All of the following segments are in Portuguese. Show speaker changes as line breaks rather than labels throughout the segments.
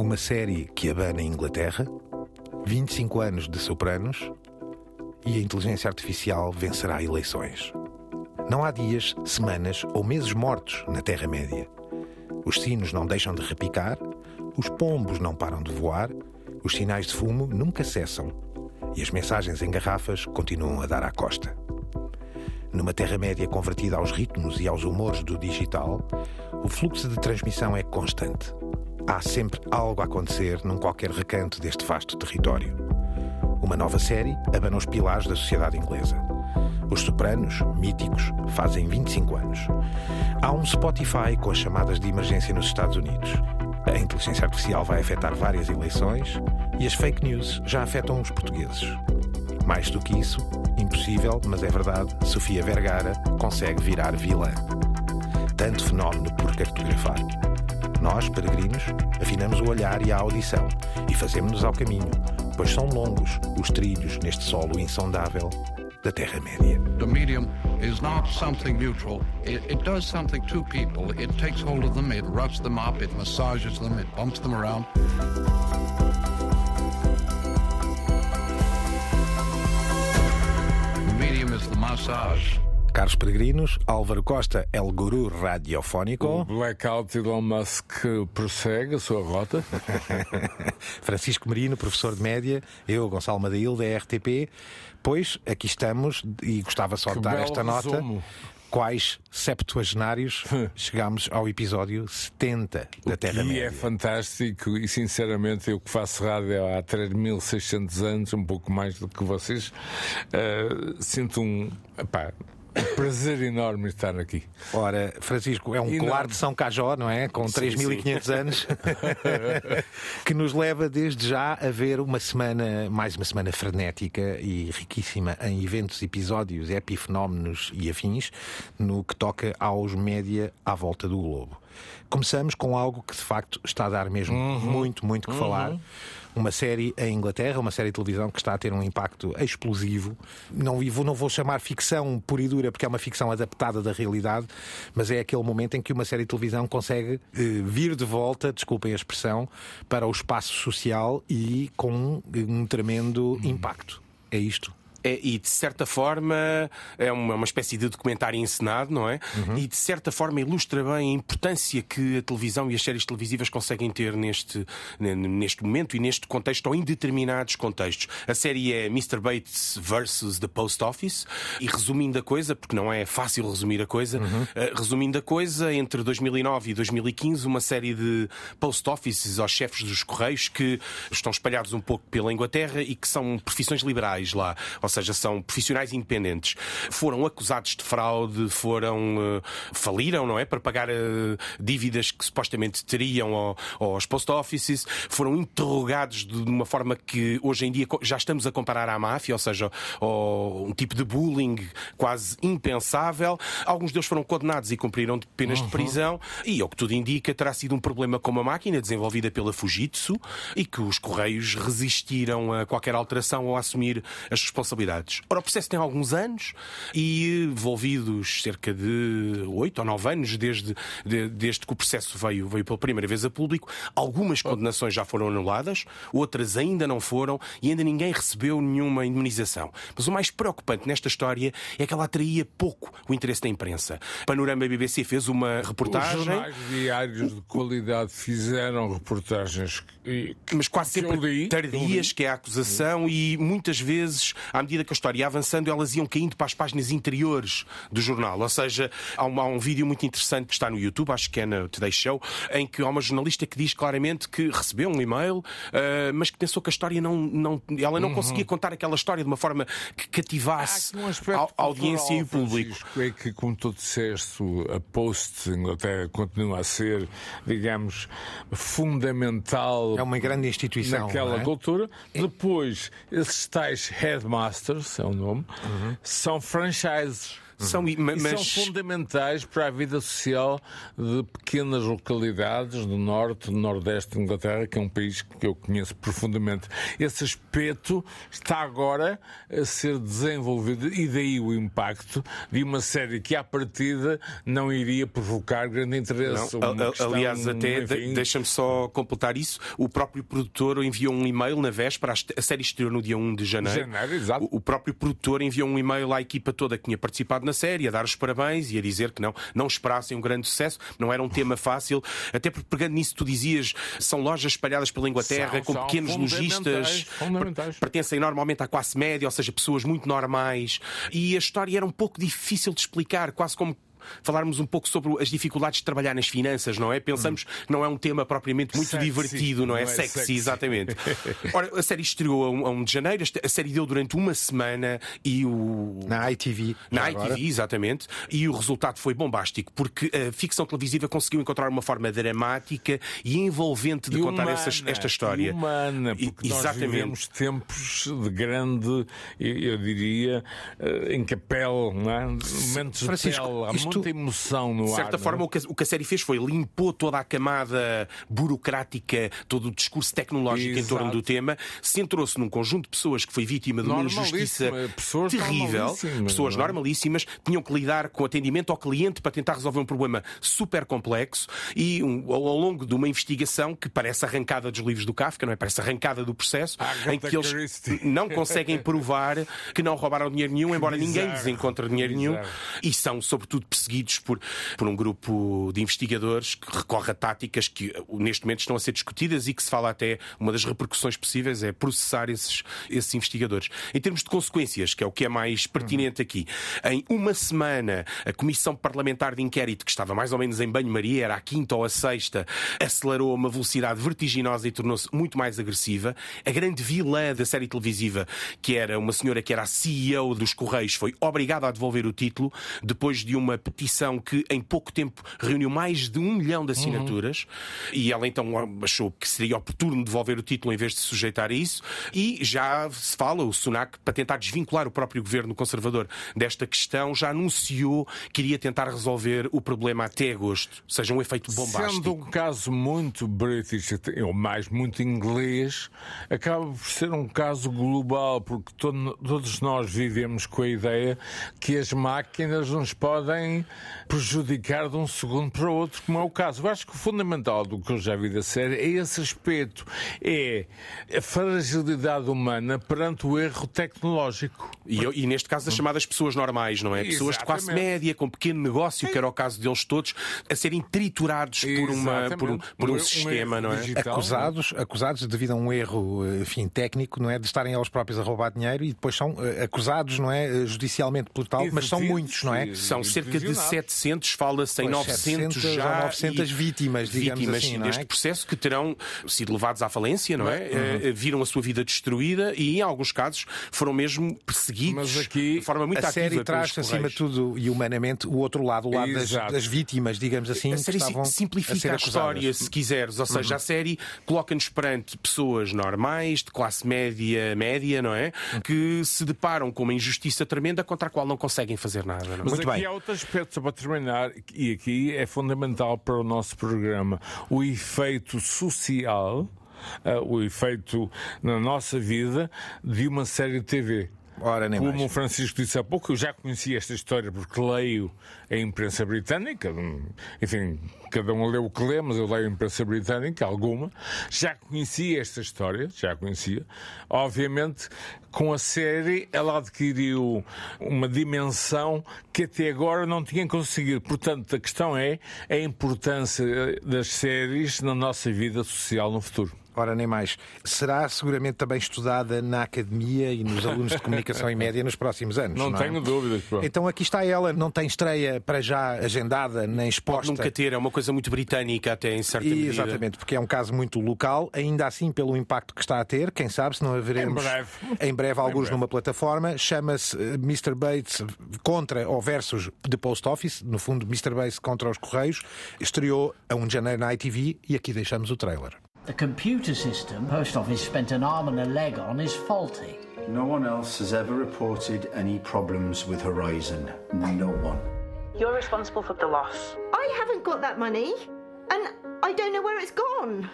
Uma série que abana a Inglaterra, 25 anos de Sopranos e a inteligência artificial vencerá eleições. Não há dias, semanas ou meses mortos na Terra-média. Os sinos não deixam de repicar, os pombos não param de voar, os sinais de fumo nunca cessam e as mensagens em garrafas continuam a dar à costa. Numa Terra-média convertida aos ritmos e aos humores do digital, o fluxo de transmissão é constante. Há sempre algo a acontecer num qualquer recanto deste vasto território. Uma nova série abana os pilares da sociedade inglesa. Os Sopranos, míticos, fazem 25 anos. Há um Spotify com as chamadas de emergência nos Estados Unidos. A inteligência artificial vai afetar várias eleições e as fake news já afetam os portugueses. Mais do que isso, impossível, mas é verdade, Sofia Vergara consegue virar vilã. Tanto fenómeno por cartografar. Nós, peregrinos, afinamos o olhar e a audição e fazemos-nos ao caminho, pois são longos os trilhos neste solo insondável da Terra-média.
The medium is not something neutral. It, it does something to people. It takes hold of them, it roughs them up, it massages them, it bumps them around. The medium is the massage.
Caros peregrinos, Álvaro Costa, El Guru
O
Radiofónico,
blackout Elon Musk prossegue a sua rota.
Francisco Merino, professor de média, eu, Gonçalo Madail, da RTP. Pois, aqui estamos e gostava só de
Que
dar
belo
esta nota.
resumo.
Quais septuagenários chegámos ao episódio 70 da
E
Terra-média?
é fantástico e sinceramente eu que faço rádio há 3.600 anos, um pouco mais do que vocês, eh, sinto um, epá, um prazer enorme estar aqui.
Ora, Francisco, é um
E
colar de São Cajó, não é? Com 3.500 anos, que nos leva desde já a ver uma semana, mais uma semana frenética e riquíssima em eventos, episódios, epifenómenos e afins, no que toca aos média à volta do globo. Começamos com algo que de facto está a dar mesmo muito, muito que falar. Uma série em Inglaterra, uma série de televisão que está a ter um impacto explosivo. Não, vou- não vou chamar ficção pura e dura, porque é uma ficção adaptada da realidade, mas é aquele momento em que uma série de televisão consegue eh, vir de volta, desculpem a expressão, para o espaço social e com um tremendo impacto. É isto.
É, e de certa forma é uma, uma espécie de documentário encenado, não é?
Uhum.
E de certa forma ilustra bem a importância que a televisão e as séries televisivas conseguem ter neste, ne- neste momento e neste contexto ou em determinados contextos. A série é Mr. Bates versus The Post Office e resumindo a coisa, porque não é fácil resumir a coisa,
Uhum.
eh, resumindo a coisa, entre 2009 e 2015, uma série de post offices aos chefes dos correios que estão espalhados um pouco pela Inglaterra e que são profissões liberais lá, ou seja, são profissionais independentes. Foram acusados de fraude, foram eh, faliram, não é, para pagar eh, dívidas que supostamente teriam ao- aos post offices, foram interrogados de uma forma que hoje em dia já estamos a comparar à máfia, ou seja, ao- um tipo de bullying quase impensável. Alguns deles foram condenados e cumpriram penas de prisão e, ao que tudo indica, terá sido um problema com uma máquina desenvolvida pela Fujitsu e que os Correios resistiram a qualquer alteração ou a assumir as responsabilidades. Ora, o processo tem alguns anos e envolvidos cerca de oito ou nove anos desde, de- desde que o processo veio, veio pela primeira vez a público. Algumas condenações já foram anuladas, outras ainda não foram e ainda ninguém recebeu nenhuma indemnização. Mas o mais preocupante nesta história é que ela atraía pouco o interesse da imprensa. Panorama BBC fez uma
Os
reportagem.
jornais diários de qualidade fizeram reportagens que,
mas quase sempre
li,
tardias, que é a acusação, e muitas vezes, à medida que a história ia avançando, elas iam caindo para as páginas interiores do jornal. Ou seja, há um, há um vídeo muito interessante que está no YouTube, acho que é na Today Show, em que há uma jornalista que diz claramente que recebeu um e-mail, ah, mas que pensou que a história não. não ela não conseguia contar aquela história de uma forma que cativasse
um
a, a audiência e o público.
Francisco, É que, como tu disseste, a Post Inglaterra continua a ser, digamos, fundamental
É uma grande instituição.
naquela
é?
cultura. Depois, esses tais headmasters, é o nome,
Uhum.
são franchises.
São, mas...
são fundamentais para a vida social de pequenas localidades do norte, do nordeste de Inglaterra, que é um país que eu conheço profundamente. Esse aspecto está agora a ser desenvolvido e daí o impacto de uma série que à partida não iria provocar grande interesse.
Não, questão, aliás, até deixa-me só completar isso. O próprio produtor enviou um e-mail na véspera, a série estreou no dia 1 de janeiro.
janeiro.
O, o próprio produtor enviou um e-mail à equipa toda que tinha participado na série, a dar os parabéns e a dizer que não, não esperassem um grande sucesso, não era um tema fácil. Até porque, pegando nisso, tu dizias, são lojas espalhadas pela Inglaterra,
são,
com
são
pequenos lojistas, pertencem normalmente à classe média, ou seja, pessoas muito normais. E a história era um pouco difícil de explicar, quase como falarmos um pouco sobre as dificuldades de trabalhar nas finanças, não é? Pensamos hum. que não é um tema propriamente muito sexy, divertido, não é? Não é sexy, sexy, exatamente. Ora, a série estreou a 1, a 1 de janeiro, a série deu durante uma semana e o.
Na ITV.
Na ITV, agora. exatamente. E o resultado foi bombástico, porque a ficção televisiva conseguiu encontrar uma forma dramática e envolvente de
e
contar
humana,
essa, esta história.
Humana, porque e, exatamente. nós vivemos tempos de grande, eu diria, eh, em capel, não é? Momentos Francisco, de pele, isto, muita emoção no ar.
De certa
ar,
forma, o que, o que, a série fez foi limpou toda a camada burocrática, todo o discurso tecnológico Exato. em torno do tema, centrou-se num conjunto de pessoas que foi vítima de uma injustiça
pessoas
terrível,
normalíssimas,
pessoas
é?
normalíssimas, tinham que lidar com atendimento ao cliente para tentar resolver um problema super complexo e um, ao, longo de uma investigação que parece arrancada dos livros do Kafka, não é? Parece arrancada do processo, em que eles
Christie.
não conseguem provar que não roubaram dinheiro nenhum, embora ninguém lhes encontre dinheiro nenhum, e são, sobretudo, perseguidos por, por um grupo de investigadores que recorre a táticas que neste momento estão a ser discutidas e que se fala até uma das repercussões possíveis é processar esses, esses investigadores. Em termos de consequências, que é o que é mais pertinente aqui, em uma semana a Comissão Parlamentar de Inquérito, que estava mais ou menos em banho-maria, era a quinta ou a sexta, acelerou a uma velocidade vertiginosa e tornou-se muito mais agressiva. A grande vilã da série televisiva, que era uma senhora que era a CEO dos Correios, foi obrigada a devolver o título depois de uma petição que em pouco tempo reuniu mais de um milhão de assinaturas uhum. e ela então achou que seria oportuno devolver o título em vez de se sujeitar a isso e já se fala, o Sunak, para tentar desvincular o próprio governo conservador desta questão, já anunciou que iria tentar resolver o problema até agosto, seja um efeito bombástico.
Sendo um caso muito british, ou mais muito inglês, acaba por ser um caso global, porque todo, todos nós vivemos com a ideia que as máquinas nos podem prejudicar de um segundo para o outro, como é o caso. Eu acho que o fundamental do que eu já vi da série é esse aspecto, é a fragilidade humana perante o erro tecnológico.
E, eu, e neste caso das chamadas pessoas normais, não é? Pessoas de classe média, com pequeno negócio, que era o caso deles todos, a serem triturados por, uma, por um, por um, um sistema, um não é?
Digital, acusados, não? acusados devido a um erro enfim, técnico, não é? De estarem eles próprios a roubar dinheiro e depois são eh, acusados, não é? Judicialmente por tal, mas são muitos, não é?
São cerca de 700 700, fala-se em 900 já.
900 vítimas, digamos
vítimas
assim,
deste
é?
processo que terão sido levados à falência, não é? Uhum. Viram a sua vida destruída e, em alguns casos, foram mesmo perseguidos
Mas aqui,
de forma muito
a
ativa.
A série traz, acima de tudo e humanamente, o outro lado, o lado das, das, vítimas, digamos assim.
A série simplifica a, a história, se quiseres. Ou seja, uhum. a série coloca-nos perante pessoas normais, de classe média, média, não é? Uhum. Que se deparam com uma injustiça tremenda contra a qual não conseguem fazer nada. Não? É?
Mas
muito
aqui
bem.
há outro aspecto, só para terminar, e aqui é fundamental para o nosso programa, o efeito social, uh, o efeito na nossa vida de uma série de TV.
Ora,
Como
mais.
o Francisco disse há pouco, eu já conhecia esta história porque leio a imprensa britânica, enfim, cada um lê o que lê, mas eu leio a imprensa britânica, alguma. Já conhecia esta história, já conhecia. Obviamente, com a série, ela adquiriu uma dimensão que até agora não tinha conseguido. Portanto, a questão é a importância das séries na nossa vida social no futuro.
Ora, nem mais. Será seguramente também estudada na academia e nos alunos de comunicação e média nos próximos anos.
Não,
não
tenho
é?
dúvidas. Pô.
Então aqui está ela, não tem estreia para já agendada nem exposta.
Pode nunca ter, é uma coisa muito britânica até em certa
e,
medida.
Exatamente, porque é um caso muito local, ainda assim pelo impacto que está a ter, quem sabe se não haveremos
em breve,
em breve alguns breve. numa plataforma, chama-se eh, Mr. Bates contra ou versus The Post Office, no fundo Mr. Bates contra os Correios, estreou a 1 de janeiro na ITV e aqui deixamos o trailer.
The computer system Post Office spent an arm and a leg on is faulty. No one else has ever reported any problems with Horizon. No one.
You're responsible for the loss.
I haven't got that money, and I don't know where it's gone.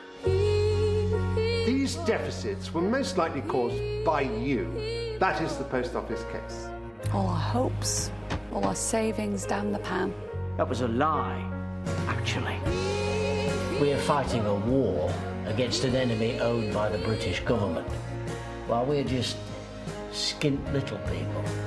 These deficits were most likely caused by you. That is the post office case.
All our hopes, all our savings down the pan.
That was a lie, actually. We are fighting a war against an enemy owned by the British government, while we're just.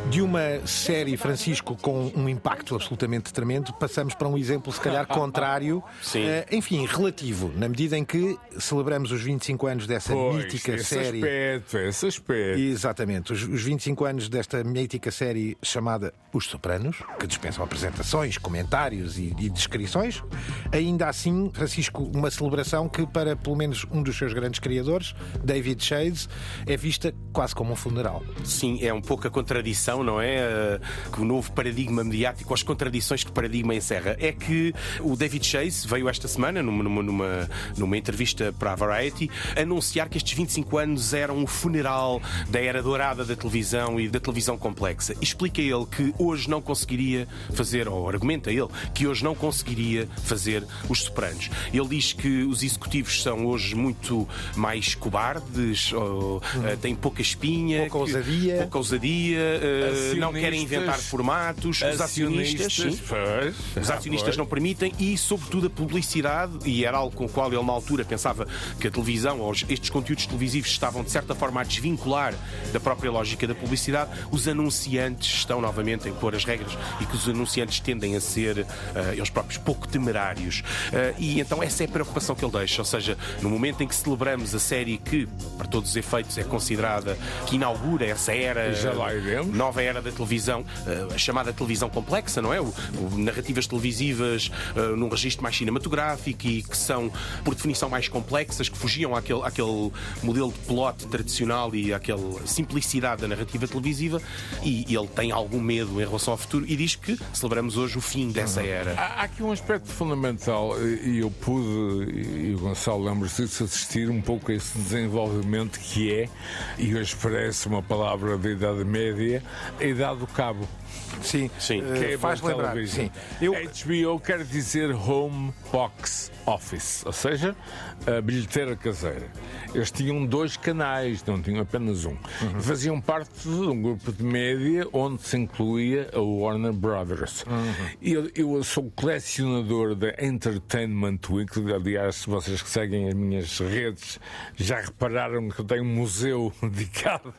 De uma série, Francisco, com um impacto absolutamente tremendo, passamos para um exemplo, se calhar, contrário.
Sim.
Eh, enfim, relativo, na medida em que celebramos os 25 anos dessa
Pois,
mítica
esse
série.
aspecto, esse aspecto.
Exatamente, os, os 25 anos desta mítica série chamada Os Sopranos, que dispensam apresentações, comentários e, e descrições. Ainda assim, Francisco, uma celebração que, para pelo menos um dos seus grandes criadores, David Chase, é vista quase como um funeral.
Sim, é um pouco a contradição, não é? Eh, Que o novo paradigma mediático, as contradições que o paradigma encerra. É que o David Chase veio esta semana, numa, numa, numa, entrevista para a Variety, anunciar que estes 25 anos eram um funeral da era dourada da televisão e da televisão complexa. Explica ele que hoje não conseguiria fazer, ou argumenta ele, que hoje não conseguiria fazer os Sopranos. Ele diz que os executivos são hoje muito mais cobardes, ou, eh, têm pouca espinha,
Pouca ousadia.
pouca ousadia, eh, não querem inventar formatos, os acionistas, sim.
pois,
Os
ah,
acionistas
pois.
não permitem e, sobretudo, a publicidade, e era algo com o qual ele, na altura, pensava que a televisão ou estes conteúdos televisivos estavam, de certa forma, a desvincular da própria lógica da publicidade. Os anunciantes estão, novamente, a impor as regras e que os anunciantes tendem a ser, eh, eles próprios, pouco temerários. Eh, e então, essa é a preocupação que ele deixa. Ou seja, no momento em que celebramos a série que, para todos os efeitos, é considerada que inaugura essa era
Já lá iremos.
nova era da televisão, eh, a chamada televisão complexa, não é? O, o- narrativas televisivas eh, num registro mais cinematográfico e que são, por definição, mais complexas, que fugiam àquele, àquele modelo de plot tradicional e àquela simplicidade da narrativa televisiva. E ele tem algum medo em relação ao futuro e diz que celebramos hoje o fim dessa era.
Há há aqui um aspecto fundamental e e eu pude, e o Gonçalo lembra-se disso, assistir um pouco a esse desenvolvimento que é, e hoje parece uma palavra da Idade Média, a Idade do Cabo.
Sim,
Sim.
é
faz lembrar.
television.
Sim. Eu,
HBO quer dizer Home Box Office, ou seja, a bilheteira caseira. Eles tinham dois canais, não tinham apenas um. E faziam parte de um grupo de média onde se incluía a Warner Brothers. Eu, eu sou colecionador da Entertainment Weekly, aliás, se vocês que seguem as minhas redes já repararam que eu tenho um museu dedicado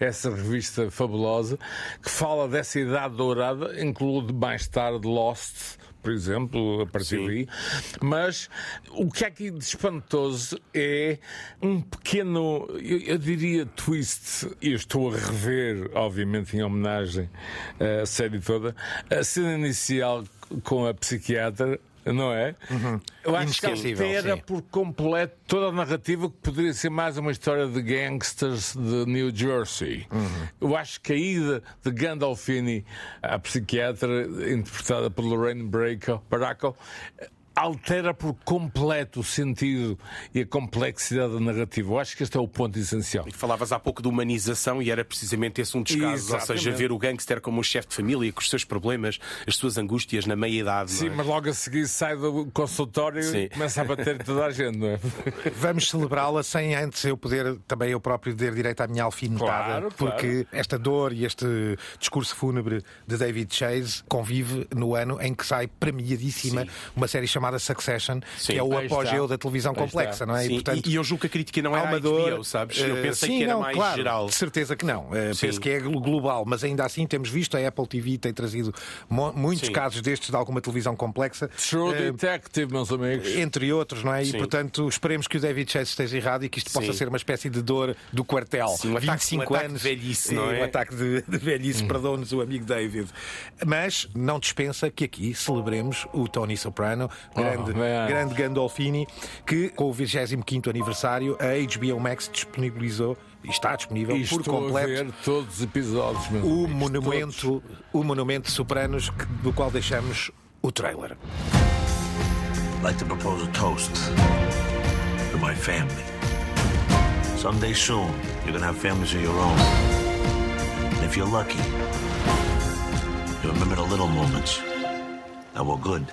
a essa revista fabulosa que fala dessa idade dourada, inclui mais tarde Lost, por exemplo, a partir
Sim.
daí. Mas o que há aqui de espantoso é um pequeno, eu, eu diria, twist. E eu estou a rever, obviamente, em homenagem à série toda, a cena inicial com a psiquiatra. Não é? Eu acho que altera
sim.
por completo toda a narrativa que poderia ser mais uma história de gangsters de New Jersey. Eu acho que a ida de Gandolfini à psiquiatra, interpretada por Lorraine Bracco, Baracco, altera por completo o sentido e a complexidade da narrativa. Eu acho que este é o ponto essencial.
E falavas há pouco de humanização e era precisamente esse um dos casos. Ou seja,
Exatamente.
ver o gangster como um chefe de família, com os seus problemas, as suas angústias na meia-idade.
Sim,
é?
mas logo a seguir sai do consultório
Sim.
e começa a bater toda a gente, não é?
Vamos celebrá-la sem antes eu poder, também eu próprio, ter direito à minha alfinetada,
Claro,
porque esta dor e este discurso fúnebre de David Chase convive no ano em que sai premiadíssima uma série chamada Succession,
Sim,
que é o apogeu da televisão complexa,
está.
não é?
Sim,
portanto,
e, e eu julgo que a crítica não
há
era
uma
a
dor.
HBO, sabes? Eu
eh,
pensei
sim,
que era
não,
mais
claro,
geral.
De certeza que não.
Sim.
penso que é global, mas ainda assim temos visto a Apple TV tem trazido muitos
Sim.
casos destes de alguma televisão complexa.
True
Eh,
Detective, meus amigos.
entre outros, não é? E portanto esperemos que o David Chase esteja errado e que isto possa ser uma espécie de dor do quartel.
Sim, um ataque-
25
um ataque de
anos.
velhice, não é?
Um ataque de, de velhice, perdoa-nos o amigo David. Mas não dispensa que aqui celebremos o Tony Soprano, grande,
man.
grande Gandolfini, que com o 25 aniversário a HBO Max disponibilizou e está disponível
E
por
estou a
completo
ver todos os episódios, meus
o
amigos,
monumento, o monumento Sopranos que- do qual deixamos o trailer.
I'd like to propose a toast to my family. Someday soon, you're gonna have families of your own. if you're lucky. You remember the little moments that were good.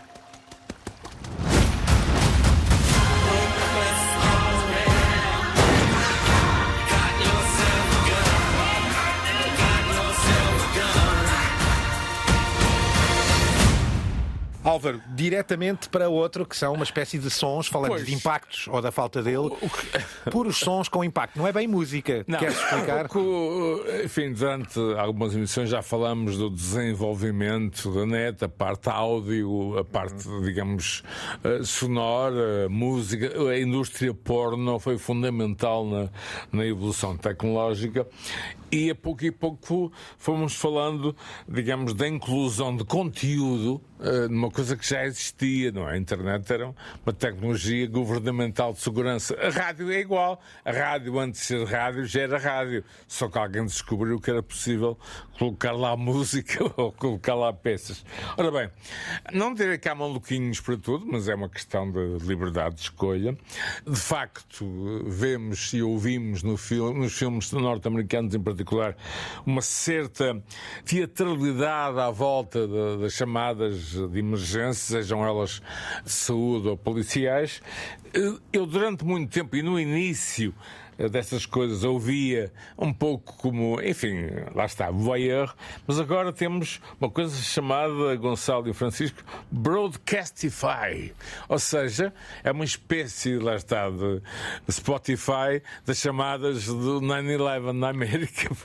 Álvaro, diretamente para outro, que são uma espécie de sons, falando
Pois.
de impactos ou da falta dele, puros sons com impacto, não é bem música.
Não,
Queres explicar?
enfim, durante algumas emissões já falamos do desenvolvimento da net, a parte áudio, a parte, digamos, eh, sonora, música, a indústria porno foi fundamental na, na evolução tecnológica e a pouco e pouco fomos falando, digamos, da inclusão de conteúdo eh, numa coisa que já existia, não é? A internet era uma tecnologia governamental de segurança. A rádio é igual. A rádio, antes de ser rádio, já era rádio. Só que alguém descobriu que era possível colocar lá música ou colocar lá peças. Ora bem, não direi que há maluquinhos para tudo, mas é uma questão de liberdade de escolha. De facto, vemos e ouvimos no filme, nos filmes norte-americanos em particular uma certa teatralidade à volta das chamadas de emergência, sejam elas de saúde ou policiais. Eu, durante muito tempo e no início dessas coisas ouvia um pouco como, enfim, lá está, voyeur, mas agora temos uma coisa chamada, Gonçalo e Francisco, Broadcastify. Ou seja, é uma espécie, lá está, de Spotify das chamadas do 9-11 na América.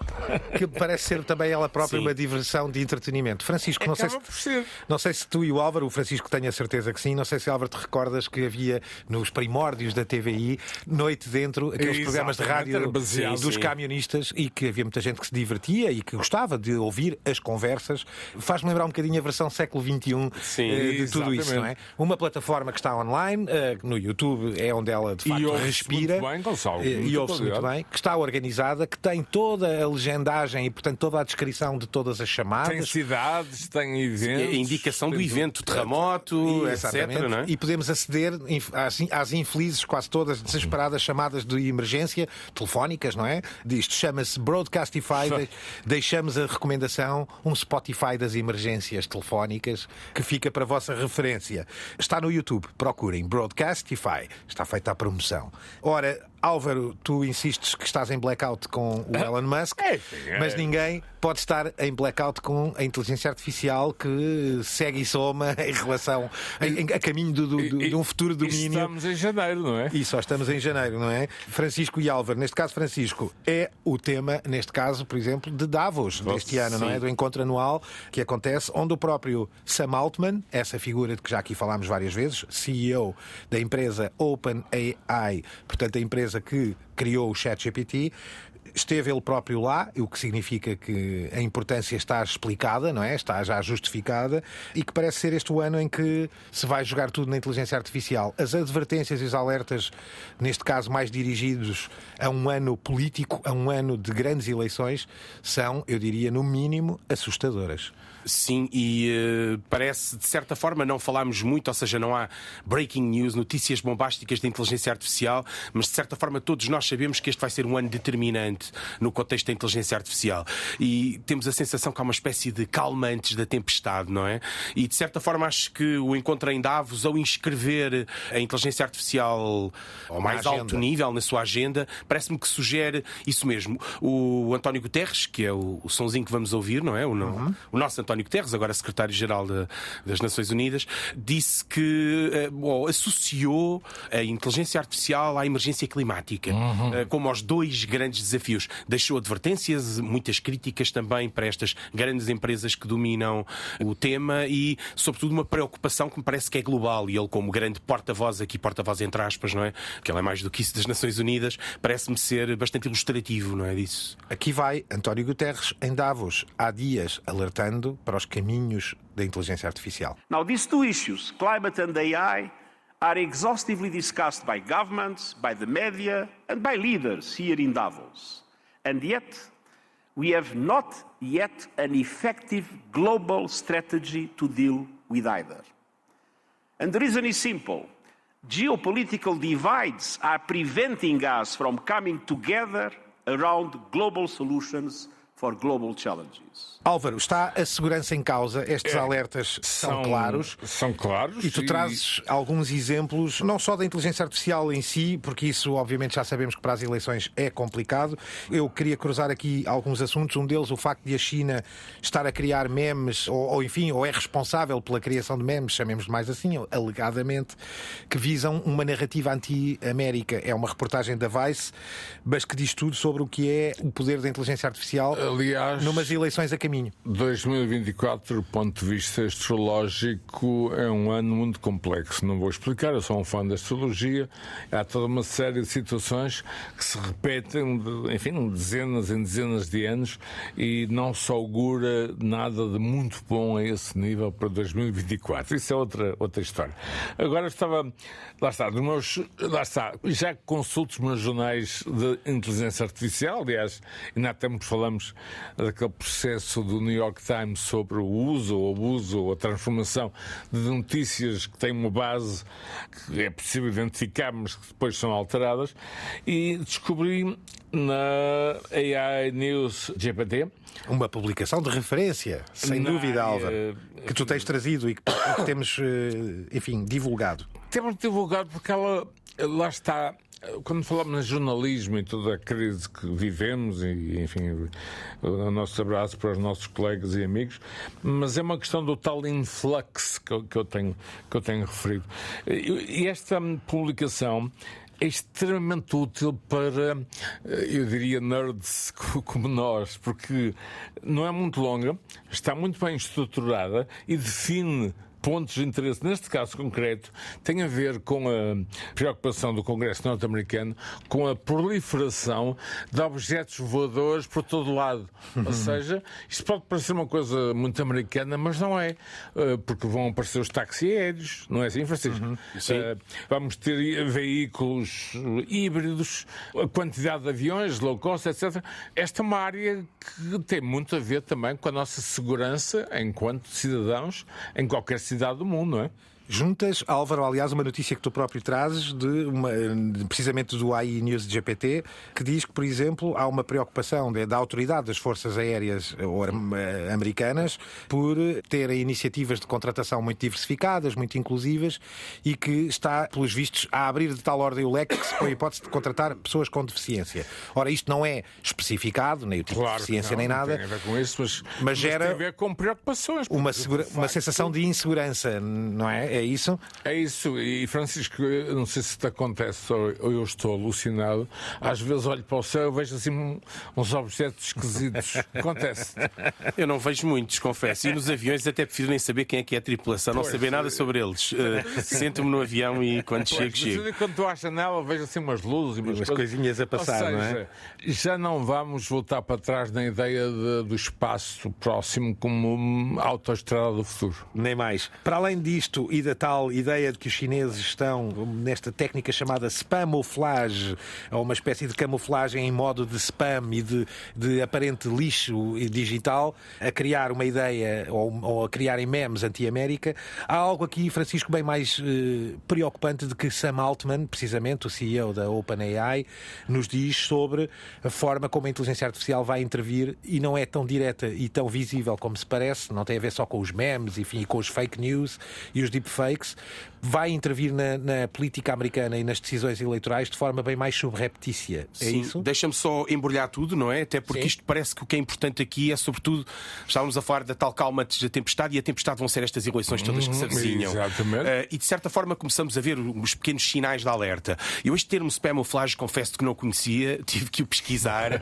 Que parece ser também ela própria
Sim.
uma diversão de entretenimento. Francisco, não sei, se,
por ser.
não sei se tu e o Álvaro, o Francisco tenho a certeza que sim, não sei se Álvaro te recordas que havia nos primórdios da TVI, noite dentro, aqueles
Exatamente,
programas de rádio
baseado,
dos
sim.
camionistas e que havia muita gente que se divertia e que gostava de ouvir as conversas. Faz-me lembrar um bocadinho a versão século XXI
Sim,
eh, de tudo isso, não é?
exatamente.
Uma plataforma que está online, eh, no YouTube é onde ela de facto respira.
muito bem, Gonçalo,
Eh, E ouve-se muito bem, que está organizada, que tem toda a legendagem e, portanto, toda a descrição de todas as chamadas.
Tem cidades, tem eventos.
Indicação do evento, terremoto, etc.
Exatamente.
É?
E podemos aceder às, às infelizes, quase todas desesperadas chamadas de emergência telefónicas, não é? Isto chama-se Broadcastify. De- Deixamos a recomendação, um Spotify das emergências telefónicas, que fica para a vossa referência. Está no YouTube, procurem Broadcastify. Está feita a promoção. Ora, Álvaro, tu insistes que estás em blackout com o Elon Musk,
É, sim, é.
mas ninguém pode estar em blackout com a inteligência artificial que segue e soma em relação em- a caminho do- do- do- de um futuro
E
domínio.
Estamos em janeiro, não é?
E só estamos em janeiro, não é? Francisco e Álvaro, neste caso, Francisco, é o tema, neste caso, por exemplo, de Davos deste ano, não é?
sim.
Do encontro anual que acontece, onde o próprio Sam Altman, essa figura de que já aqui falámos várias vezes, CEO da empresa OpenAI, portanto, a empresa que criou o ChatGPT, Esteve ele próprio lá, o que significa que a importância está explicada, não é? Está já justificada e que parece ser este o ano em que se vai jogar tudo na inteligência artificial. As advertências e os alertas, neste caso mais dirigidos a um ano político, a um ano de grandes eleições, são, eu diria, no mínimo, assustadoras.
Sim, e eh, parece, de certa forma, não falámos muito, ou seja, não há breaking news, notícias bombásticas de inteligência artificial, mas de certa forma todos nós sabemos que este vai ser um ano determinante no contexto da inteligência artificial. E temos a sensação que há uma espécie de calma antes da tempestade, não é? E de certa forma acho que o encontro em Davos, ao inscrever a inteligência artificial ao mais alto nível na sua agenda, parece-me que sugere isso mesmo. O António Guterres, que é o, o sonzinho que vamos ouvir, não é? O, no- o nosso António Guterres, agora secretário-geral da- das Nações Unidas, disse que eh, bom, associou a inteligência artificial à emergência climática eh, como aos dois grandes desafios. Deixou advertências, muitas críticas também para estas grandes empresas que dominam o tema e, sobretudo, uma preocupação que me parece que é global. E ele, como grande porta-voz, aqui porta-voz entre aspas, não é? Que ele é mais do que isso das Nações Unidas, parece-me ser bastante ilustrativo, não é disso?
Aqui vai António Guterres em Davos, há dias, alertando para os caminhos da inteligência artificial.
Now, these two issues, climate and AI, are exhaustively discussed by governments, by the media, and by leaders here in Davos. And yet, we have not yet an effective global strategy to deal with either. And the reason is simple geopolitical divides are preventing us from coming together around global solutions for global challenges.
Álvaro, está a segurança em causa? Estes é, alertas são, são, claros?
São claros.
E tu e... trazes alguns exemplos, não só da inteligência artificial em si, porque isso, obviamente, já sabemos que para as eleições é complicado. Eu queria cruzar aqui alguns assuntos. Um deles, o facto de a China estar a criar memes, ou, ou enfim, ou é responsável pela criação de memes, chamemos mais assim, alegadamente, que visam uma narrativa anti-América. É uma reportagem da Vice, mas que diz tudo sobre o que é o poder da inteligência artificial
Aliás,
numas eleições a caminho caminho.
2024, do ponto de vista astrológico, é um ano muito complexo. Não vou explicar, eu sou um fã da astrologia. Há toda uma série de situações que se repetem, enfim, dezenas em dezenas de anos e não se augura nada de muito bom a esse nível para 2024. Isso é outra, outra história. Agora estava, lá está, meus, lá está, já consulto os meus jornais de inteligência artificial, aliás, ainda até muito falamos daquele processo do New York Times sobre o uso, o abuso ou a transformação de notícias que têm uma base que é possível identificar, mas que depois são alteradas, e descobri na AI News GPT.
Uma publicação de referência, sem na, dúvida, Álvaro, que tu tens trazido e que, que temos, eh, enfim, divulgado.
Temos divulgado porque ela, lá está, quando falamos em jornalismo e toda a crise que vivemos, e enfim, o nosso abraço para os nossos colegas e amigos, mas é uma questão do tal influx que eu, que eu, tenho, que eu tenho referido. E esta publicação é extremamente útil para, eu diria, nerds como nós, porque não é muito longa, está muito bem estruturada e define pontos de interesse, neste caso concreto, tem a ver com a preocupação do Congresso norte-americano com a proliferação de objetos voadores por todo lado. Ou seja, isto pode parecer uma coisa muito americana, mas não é, eh, porque vão aparecer os táxis aéreos, não é assim, Francisco? Uhum. Uh, vamos ter veículos híbridos, a quantidade de aviões, low cost, etc. Esta é uma área que tem muito a ver também com a nossa segurança enquanto cidadãos em qualquer cidade cidade do mundo, não é?
Juntas. Álvaro, aliás, uma notícia que tu próprio trazes, de uma, precisamente do AI News de GPT, que diz que, por exemplo, há uma preocupação de, da autoridade das forças aéreas eh, americanas por terem iniciativas de contratação muito diversificadas, muito inclusivas e que está, pelos vistos, a abrir de tal ordem o leque que se põe a hipótese de contratar pessoas com deficiência. Ora, isto não é especificado, nem o tipo claro de deficiência,
não,
nem nada.
Não tem a ver com isso, mas,
mas, mas gera
tem a ver com preocupações.
Uma, segura, uma sensação de insegurança, não é? É isso?
É isso. E Francisco, eu não sei se te acontece ou eu estou alucinado. Às vezes olho para o céu e vejo assim uns objetos esquisitos. Acontece.
Eu não vejo muitos, confesso. E nos aviões até prefiro nem saber quem é que é a tripulação, pois, não saber nada sobre eles. Uh, Sento-me no avião e quando pois, chego, chego.
Quando estou à janela vejo assim umas luzes e umas,
umas coisinhas a passar, seja, não é?
Já não vamos voltar para trás na ideia de, do espaço próximo como autoestrada do futuro.
Nem mais. Para além disto e da tal ideia de que os chineses estão nesta técnica chamada spamoflage, ou uma espécie de camuflagem em modo de spam e de, de aparente lixo digital, a criar uma ideia ou, ou a criarem memes anti-América. Há algo aqui, Francisco, bem mais eh, preocupante de que Sam Altman, precisamente o CEO da OpenAI, nos diz sobre a forma como a inteligência artificial vai intervir e não é tão direta e tão visível como se parece, não tem a ver só com os memes, enfim, com os fake news e os deepfakes, vai intervir na, na, política americana e nas decisões eleitorais de forma bem mais subreptícia. É
Sim,
isso?
Deixa-me só embrulhar tudo, não é? Até porque Sim. isto parece que o que é importante aqui é, sobretudo, estávamos a falar da tal calma antes da tempestade e a tempestade vão ser estas eleições todas que se uhum, avizinham.
Exatamente. Uh,
e de certa forma começamos a ver os pequenos sinais de alerta. Eu este termo spamoflage confesso que não conhecia, tive que o pesquisar. uh,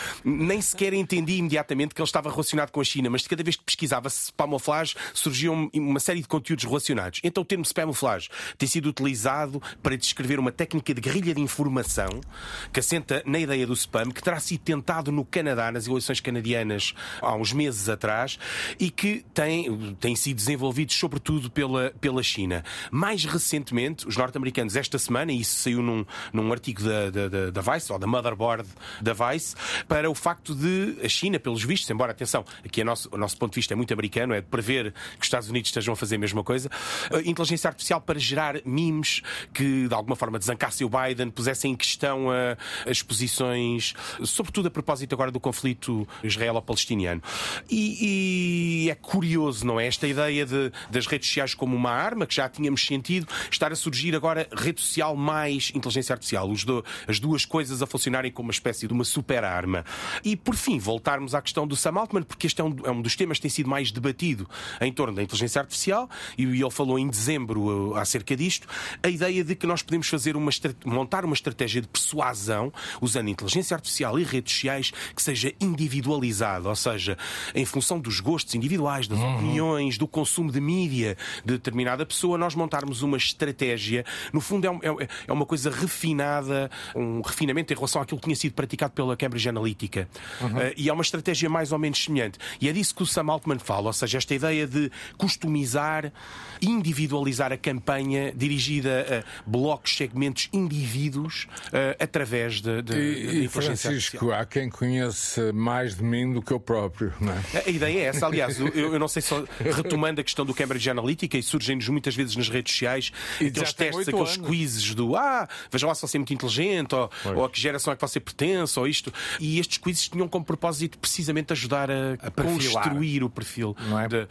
nem sequer entendi imediatamente que ele estava relacionado com a China, mas cada vez que pesquisava spamoflage surgiam uma série de conteúdos relacionados. Então o termo spamoflage tem sido utilizado para descrever uma técnica de guerrilha de informação que assenta na ideia do spam, que terá sido tentado no Canadá, nas eleições canadianas, há uns meses atrás, e que tem, tem sido desenvolvido sobretudo pela, pela China. Mais recentemente, os norte-americanos, esta semana, e isso saiu num, num artigo da, da, da Vice, ou da Motherboard da Vice, para o facto de a China, pelos vistos, embora, atenção, aqui a nosso, o nosso ponto de vista é muito americano, é de prever que os Estados Unidos estejam a fazer a mesma coisa, coisa. A inteligência artificial para gerar memes que de alguma forma desancassem o Biden, pusessem em questão a, as posições, sobretudo a propósito agora do conflito israelo-palestiniano. E, e, é curioso, não é? Esta ideia de, das redes sociais como uma arma, que já tínhamos sentido, estar a surgir agora rede social mais inteligência artificial. Do, as duas coisas a funcionarem como uma espécie de uma super arma. E, por fim, voltarmos à questão do Sam Altman, porque este é um, é um dos temas que tem sido mais debatido em torno da inteligência artificial, e ele falou em dezembro uh, acerca disto, a ideia de que nós podemos fazer uma, montar uma estratégia de persuasão usando inteligência artificial e redes sociais que seja individualizada, ou seja, em função dos gostos individuais, das uhum. opiniões, do consumo de mídia de determinada pessoa, nós montarmos uma estratégia. No fundo, é, é, é uma coisa refinada, um refinamento em relação àquilo que tinha sido praticado pela Cambridge Analytica. Uhum. Uh, e é uma estratégia mais ou menos semelhante. E é disso que o Sam Altman fala, ou seja, esta ideia de customizar, individualizar a campanha dirigida a blocos, segmentos, indivíduos uh, através de, de,
e,
de
Francisco,
artificial.
há quem conheça mais de mim do que eu próprio. Não é?
A ideia é essa. Aliás, eu, eu não sei só retomando a questão do Cambridge Analytica e surgem-nos muitas vezes nas redes sociais e aqueles testes, aqueles anos. quizzes do ah, veja lá se você é muito inteligente ou, ou a que geração é que você pertence ou isto. E estes quizzes tinham como propósito precisamente ajudar a, a construir o perfil.
Não é?
De, uh,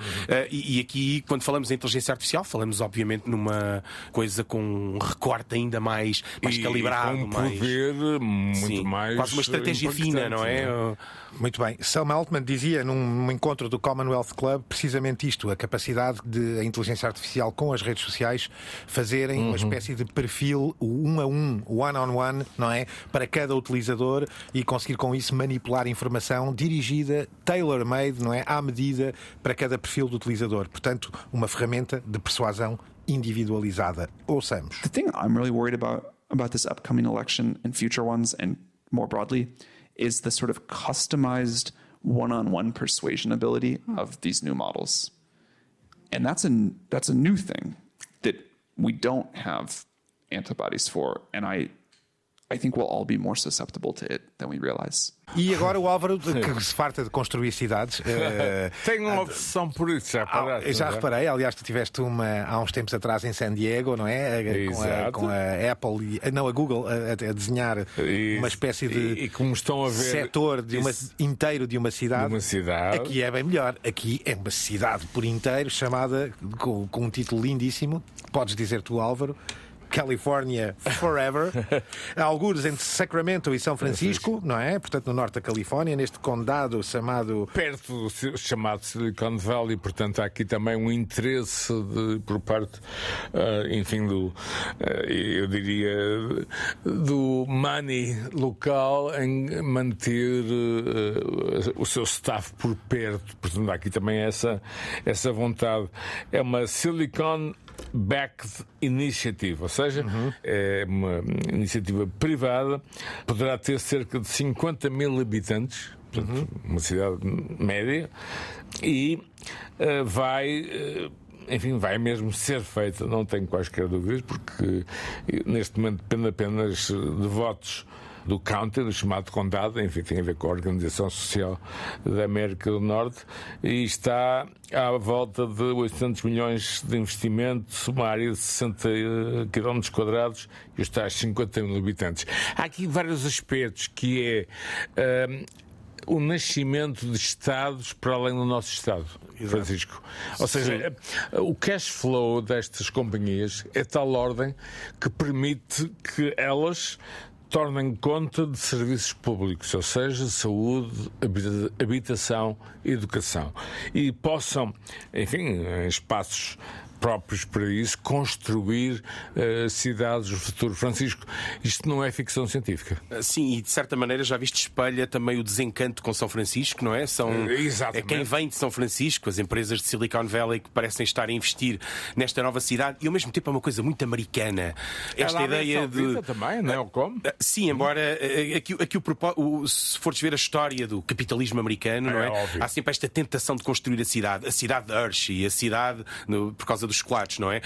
e, e, aqui, quando falamos em inteligência artificial, falamos obviamente numa coisa com um recorte ainda mais, mais
e,
calibrado,
e com um
mais.
poder muito
Sim,
mais.
Quase uma estratégia fina, não é?
Não
Muito bem. Sam Altman dizia num encontro do Commonwealth Club precisamente isto: a capacidade de a inteligência artificial com as redes sociais fazerem uhum. uma espécie de perfil um a um, one on one, não é? Para cada utilizador e conseguir com isso manipular informação dirigida, tailor-made, não é? À medida para cada perfil do utilizador. Portanto, uma ferramenta de persuasão individualizada. Ouçamos.
The thing I'm really worried about about this upcoming election and future ones and more broadly is the sort of customized one-on-one persuasion ability hmm. of these new models. And that's a that's a new thing that we don't have antibodies for and I I think we'll all be more susceptible to it than we realize.
E agora o Álvaro, que se farta de construir cidades. Uh,
Tenho uma obsessão por isso, já reparaste?
Ah, já reparei, aliás, tu tiveste uma há uns tempos atrás em San Diego, não é? Com a, com a, Apple, e, não, a Google, a, a desenhar isso. uma espécie de
e, e como estão a ver
setor de uma, inteiro de uma cidade.
De uma cidade.
Aqui é bem melhor. Aqui é uma cidade por inteiro, chamada com, com um título lindíssimo. Podes dizer tu, Álvaro. California Forever, alguns entre Sacramento e São Francisco, não é? Portanto, no norte da Califórnia, neste condado chamado.
Perto do chamado Silicon Valley, portanto, há aqui também um interesse de, por parte, uh, enfim, do, uh, eu diria, do money local em manter uh, o seu staff por perto. Portanto, há aqui também essa, essa vontade. É uma Silicon Backed Initiative, ou seja, uhum. é uma iniciativa privada, poderá ter cerca de 50 mil habitantes, portanto, uhum. uma cidade média, e uh, vai. Uh, enfim, vai mesmo ser feita, não tenho quaisquer dúvidas, porque neste momento depende apenas de votos do county, do chamado condado, enfim, tem a ver com a Organização Social da América do Norte, e está à volta de 800 milhões de investimento, uma área de 60 km quadrados e os tais 50 mil habitantes. Há aqui vários aspectos que é. Um, o nascimento de Estados para além do nosso Estado, Francisco. Ou seja, Sim. o cash flow destas companhias é tal ordem que permite que elas tornem conta de serviços públicos, ou seja, saúde, habitação, educação, e possam, enfim, em espaços próprios para isso, construir uh, cidades do futuro. Francisco, isto não é ficção científica.
Ah, sim, e de certa maneira já viste espelha também o desencanto com São Francisco, não é? São
uh,
é quem vem de São Francisco, as empresas de Silicon Valley que parecem estar a investir nesta nova cidade e ao mesmo tempo é uma coisa muito americana.
Esta é ideia de também, não é como?
Sim, embora aqui, aqui o, o, se fores ver a história do capitalismo americano, é, não é? Óbvio. Há sempre esta tentação de construir a cidade, a cidade de Hershey, a cidade no, por causa causa dos chocolates, não é?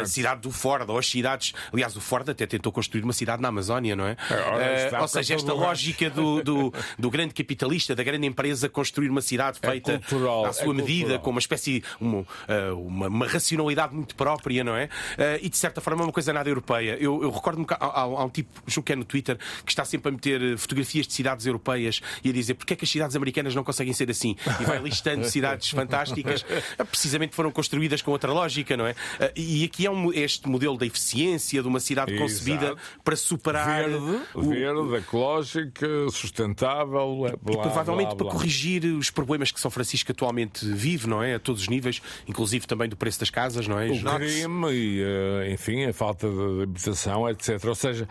A cidade do Ford, ou as cidades. Aliás, o Ford até tentou construir uma cidade na Amazónia, não é?
ora,
Eh, ou seja, esta lógica do, do, do grande capitalista, da grande empresa construir uma cidade
É
feita
cultural,
à
é
sua medida,
cultural.
com uma espécie, uma, eh, uma, uma racionalidade muito própria, não é? Eh, e de certa forma é uma coisa nada europeia. Eu, eu recordo-me que há, há- há um tipo, julgo que é no Twitter, que está sempre a meter fotografias de cidades europeias e a dizer porque é que as cidades americanas não conseguem ser assim? E vai listando cidades fantásticas, precisamente foram construídas com outra lógica, não é? Eh, E aqui é um- este modelo da eficiência de uma cidade
Exato.
concebida para superar
Verde,
o-
verde, ecológica, sustentável, blá,
e provavelmente
blá,
para
blá.
corrigir os problemas que São Francisco atualmente vive, não é? A todos os níveis, inclusive também do preço das casas, não é?
O crime e, eh, enfim, a falta de habitação, etc. Ou seja,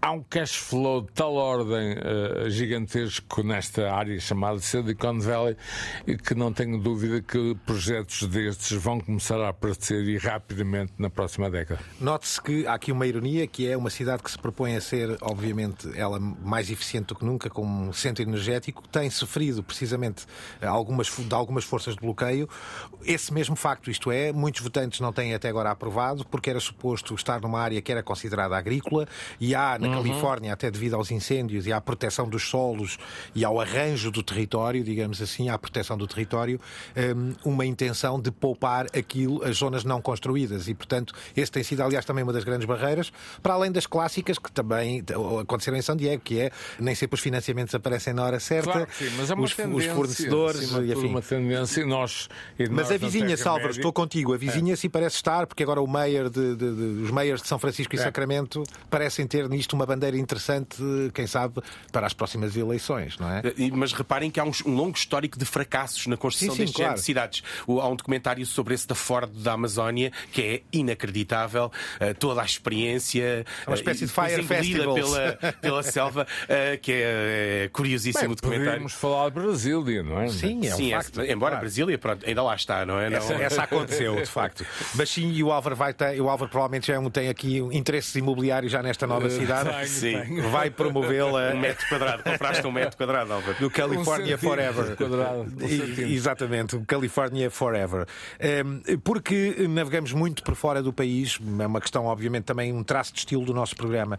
há um cash flow de tal ordem eh, gigantesco nesta área chamada Silicon Valley que não tenho dúvida que projetos destes vão começar a aparecer e rapidamente na próxima década.
Note-se que há aqui uma ironia, que é uma cidade que se propõe a ser, obviamente, ela mais eficiente do que nunca, como um centro energético, tem sofrido precisamente algumas, de algumas forças de bloqueio. Esse mesmo facto, isto é, muitos votantes não têm até agora aprovado, porque era suposto estar numa área que era considerada agrícola, e há na
Uhum.
Califórnia, até devido aos incêndios e à proteção dos solos e ao arranjo do território, digamos assim, à proteção do território, hum, uma intenção de poupar aquilo, as zonas não construídas. E, portanto, esse tem sido, aliás, também uma das grandes barreiras, para além das clássicas que também aconteceram em São Diego, que é nem sempre os financiamentos aparecem na hora certa,
Claro sim, mas é uma
os, os fornecedores,
acima
e enfim.
uma tendência e nós...
Mas a vizinha, Salvador, estou contigo. A vizinha sim parece estar, porque agora o mayor de, de- de- os meios de São Francisco e
É.
Sacramento parecem ter nisto uma bandeira interessante, quem sabe, para as próximas eleições, não é?
E- Mas reparem que há um, um longo histórico de fracassos na construção
Sim, sim,
deste
claro.
de cidades. O- Há um documentário sobre esse da Ford da Amazónia que é inacreditável. Eh, toda a experiência.
É uma espécie
eh,
de Fire Festivals.
Pela, pela selva, eh, que é, é curiosíssimo
Bem,
documentário.
Podemos falar de Brasília, não é?
Sim, é um
Sim,
facto.
essa- embora
Claro.
Brasília, pronto, ainda lá está, não é? Não-
Essa, essa aconteceu, de facto. Mas sim, e o Álvaro vai ter, o Álvaro provavelmente já é tem aqui interesses imobiliários já nesta nova cidade.
tenho,
Sim.
Vai promovê-la.
Um metro quadrado. Compraste um metro quadrado, Álvaro.
Do California
Um
Forever.
quadrado, um
E-. Exatamente, o California Forever. Ehm, Navegamos muito por fora do país, é uma questão, obviamente, também um traço de estilo do nosso programa.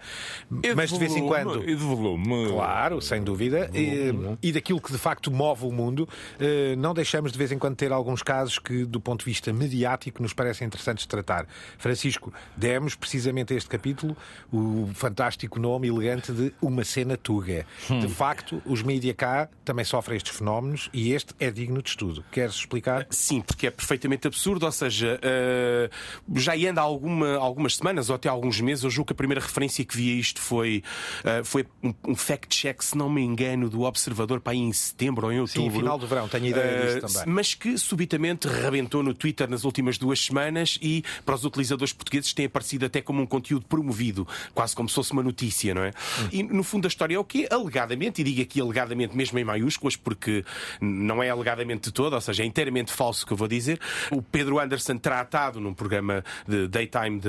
E
Mas de vez em
volume,
quando.
E de volume.
Claro, sem dúvida. E, e daquilo que de facto move o mundo, eh, não deixamos de vez em quando ter alguns casos que, do ponto de vista mediático, nos parecem interessantes de tratar. Francisco, demos precisamente a este capítulo o fantástico nome elegante de Uma Cena Tuga. De facto, os mídia cá também sofrem estes fenómenos e este é digno de estudo. Queres explicar?
Sim, porque é perfeitamente absurdo, ou seja, eh, já anda há alguma, algumas semanas ou até alguns meses, eu julgo que a primeira referência que vi a isto foi, eh, foi um, um fact-check, se não me engano, do Observador para aí em setembro ou em outubro.
Sim, final do verão, tenho ideia disso
Eh,
também.
Mas que subitamente rebentou no Twitter nas últimas duas semanas e para os utilizadores portugueses tem aparecido até como um conteúdo promovido, quase como se fosse uma notícia, não é?
Hum.
E no fundo a história é o quê? Alegadamente, e digo aqui alegadamente mesmo em maiúsculas, porque não é alegadamente de todo, ou seja, é inteiramente falso o que eu vou dizer. O Pedro Anderson terá atado num programa de daytime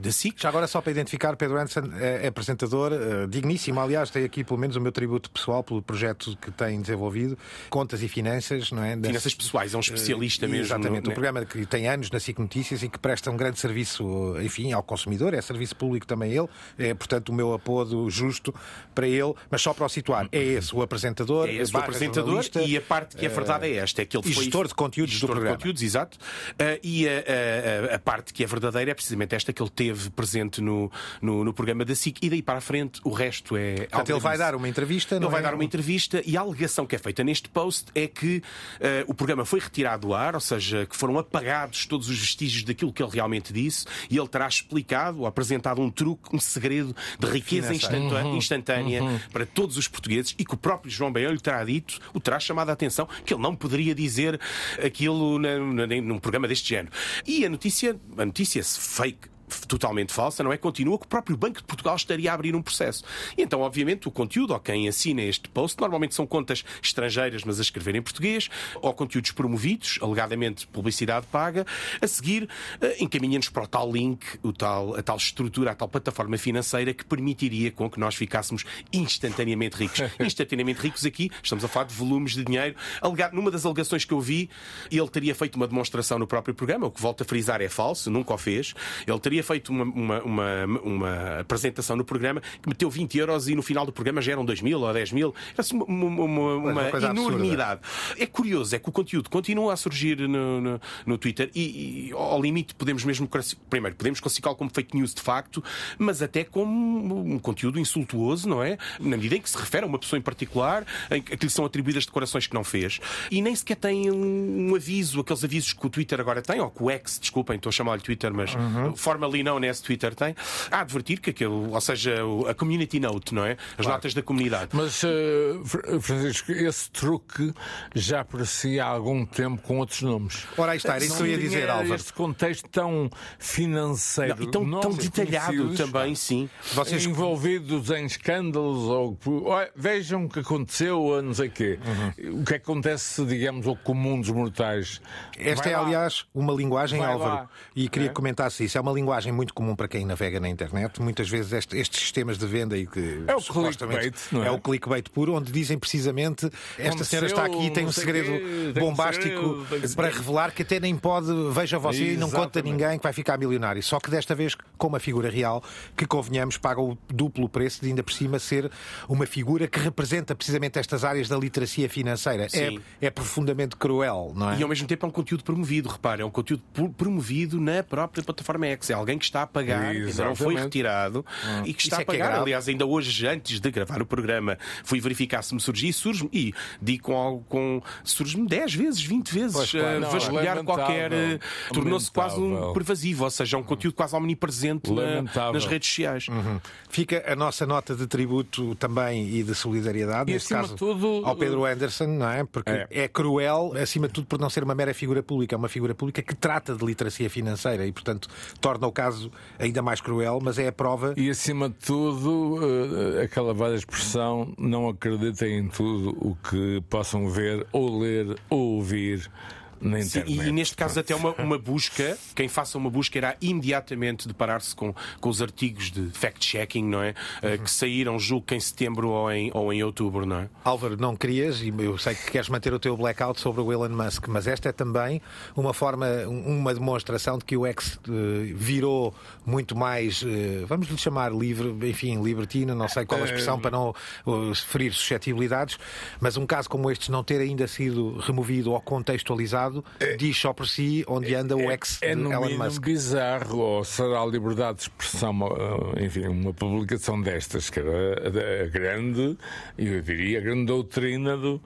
da SIC.
Já agora, só para identificar, Pedro Anderson é, é apresentador, eh, digníssimo. Aliás, tem aqui pelo menos o meu tributo pessoal pelo projeto que tem desenvolvido, Contas e Finanças, não é? Das-
Finanças pessoais, é um especialista
Eh,
mesmo.
Exatamente,
no-
um programa que tem anos na SIC Notícias e que presta um grande serviço, enfim, ao consumidor, é serviço público também ele, é portanto o meu apodo justo para ele, mas só para o situar, é esse o apresentador,
É esse o apresentador e a parte que é verdade é esta, é que ele foi
gestor de conteúdos do
gestor de
programa.
conteúdos, exato. Ah, e a, a- a- a parte que é verdadeira é precisamente esta que ele teve presente no, no, no programa da SIC e daí para a frente o resto é.
Portanto, ele vai dar uma entrevista,
Ele
não
vai
é?
dar uma entrevista e a alegação que é feita neste post é que ah, o programa foi retirado do ar, ou seja, que foram apagados todos os vestígios daquilo que ele realmente disse e ele terá explicado ou apresentado um truque, um segredo de riqueza instantânea,
Uhum.
instantânea
Uhum.
para todos os portugueses e que o próprio João Baião lhe terá dito, o terá chamado a atenção, que ele não poderia dizer aquilo na, na, num programa deste género. E a notícia, a notícia fake totalmente falsa, não é? Continua que o próprio Banco de Portugal estaria a abrir um processo. E então, obviamente, o conteúdo, ou quem assina este post, normalmente são contas estrangeiras, mas a escrever em português, ou conteúdos promovidos, alegadamente publicidade paga, a seguir eh, encaminha-nos para o tal link, o tal, a tal estrutura, a tal plataforma financeira que permitiria com que nós ficássemos instantaneamente ricos. instantaneamente ricos aqui, estamos a falar de volumes de dinheiro. Alegado, numa das alegações que eu vi, ele teria feito uma demonstração no próprio programa, o que volto a frisar é falso, nunca o fez. Ele teria feito uma, uma, uma, uma apresentação no programa que meteu 20 euros e no final do programa já eram 2 mil ou 10 mil. Era assim uma, uma, enormidade. É curioso, é que o conteúdo continua a surgir no, no, no Twitter e, e, ao limite podemos mesmo, primeiro, podemos classificá-lo como fake news de facto, mas até como um conteúdo insultuoso, não é? Na medida em que se refere a uma pessoa em particular, em que lhe são atribuídas decorações que não fez, e nem sequer tem um, um aviso, aqueles avisos que o Twitter agora tem, ou que o X, desculpem, estou a chamar-lhe Twitter, mas uhum. Formally não nesse Twitter tem, a advertir que aquilo, ou seja, a community note, não é? As claro. notas da comunidade.
Mas, uh, Francisco, esse truque já aparecia há algum tempo com outros nomes.
Ora, aí está, era isso que eu ia dizer, Álvaro.
Este contexto tão financeiro
não, e tão, tão detalhado também, sim.
Vocês envolvidos em escândalos ou vejam o que aconteceu, não sei quê. Uhum. O que acontece, digamos, ao comum dos mortais.
Esta Vai é, lá. aliás, uma linguagem, Vai Álvaro, lá. e queria é? comentar-se isso. É uma linguagem muito comum para quem navega na internet. Muitas vezes este, estes sistemas de venda e que
é o clickbait,
é? é? o clickbait puro, onde dizem precisamente esta senhora está aqui e tem um segredo quê, bombástico segredo, para revelar que até nem pode, veja você e não conta a ninguém que vai ficar milionário. Só que desta vez com uma figura real que, convenhamos, paga o duplo preço de ainda por cima ser uma figura que representa precisamente estas áreas da literacia financeira. É, é, profundamente cruel, não é?
E ao mesmo tempo é um conteúdo promovido, repare, é um conteúdo promovido na própria plataforma X. É alguém que está a pagar, ainda não foi retirado hum. e que está Isso a é pagar. É Aliás, ainda hoje, antes de gravar o programa, fui verificar se me surgia e surge-me. E digo com, com surge-me 10 vezes, 20 vezes, claro, uh, vasculhar qualquer. Uh, Tornou-se quase um pervasivo, ou seja, um conteúdo quase omnipresente na, nas redes sociais.
Uhum. Fica a nossa nota de tributo também e de solidariedade, e, neste caso, tudo... ao Pedro Anderson, não é? Porque é. é. cruel, acima de tudo, por não ser uma mera figura pública, é uma figura pública que trata de literacia financeira e, portanto, torna o caso ainda mais cruel, mas é a prova.
E, acima de tudo, eh, aquela velha expressão: não acreditem em tudo o que possam ver, ou ler, ou ouvir na internet.
Sim, e, neste caso até uma, uma busca, quem faça uma busca irá imediatamente deparar-se com, com os artigos de fact-checking, não é? Eh, uhum. Que saíram, julgo que em setembro ou em, ou em outubro, não é?
Álvaro, não querias, e eu sei que queres manter o teu blackout sobre o Elon Musk, mas esta é também uma forma, uma demonstração de que o ex uh, virou muito mais, uh, vamos lhe chamar livre, enfim, libertino, não sei qual a expressão para não ferir suscetibilidades, mas um caso como este não ter ainda sido removido ou contextualizado é, diz só por si onde anda é, o ex
é, no
Elon Musk.
bizarro, ou será a liberdade de expressão, eh, enfim, uma publicação destas, que era a grande, eu diria, a grande doutrina do,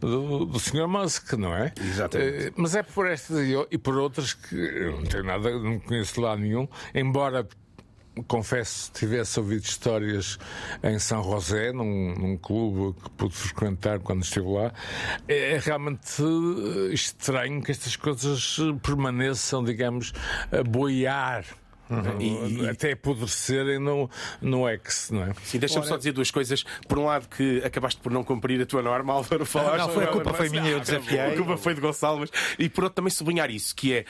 do, do Sr. Musk, não é?
Exatamente.
Eh, mas é por estas e por outras que eu não tenho nada, não conheço lá nenhum, embora confesso, tivesse ouvido histórias em São José, num, num, clube que pude frequentar quando estive lá, é, é realmente estranho que estas coisas permaneçam, digamos, a boiar Uhum. E, e, até apodrecerem no, no ex, não é?
Sim, deixa-me só dizer duas coisas. Por um lado, que acabaste por não cumprir a tua norma, Álvaro,
falaste. Não, foi, a culpa foi minha, eu desafiei.
A culpa foi de Gonçalves. E por outro, também sublinhar isso, que é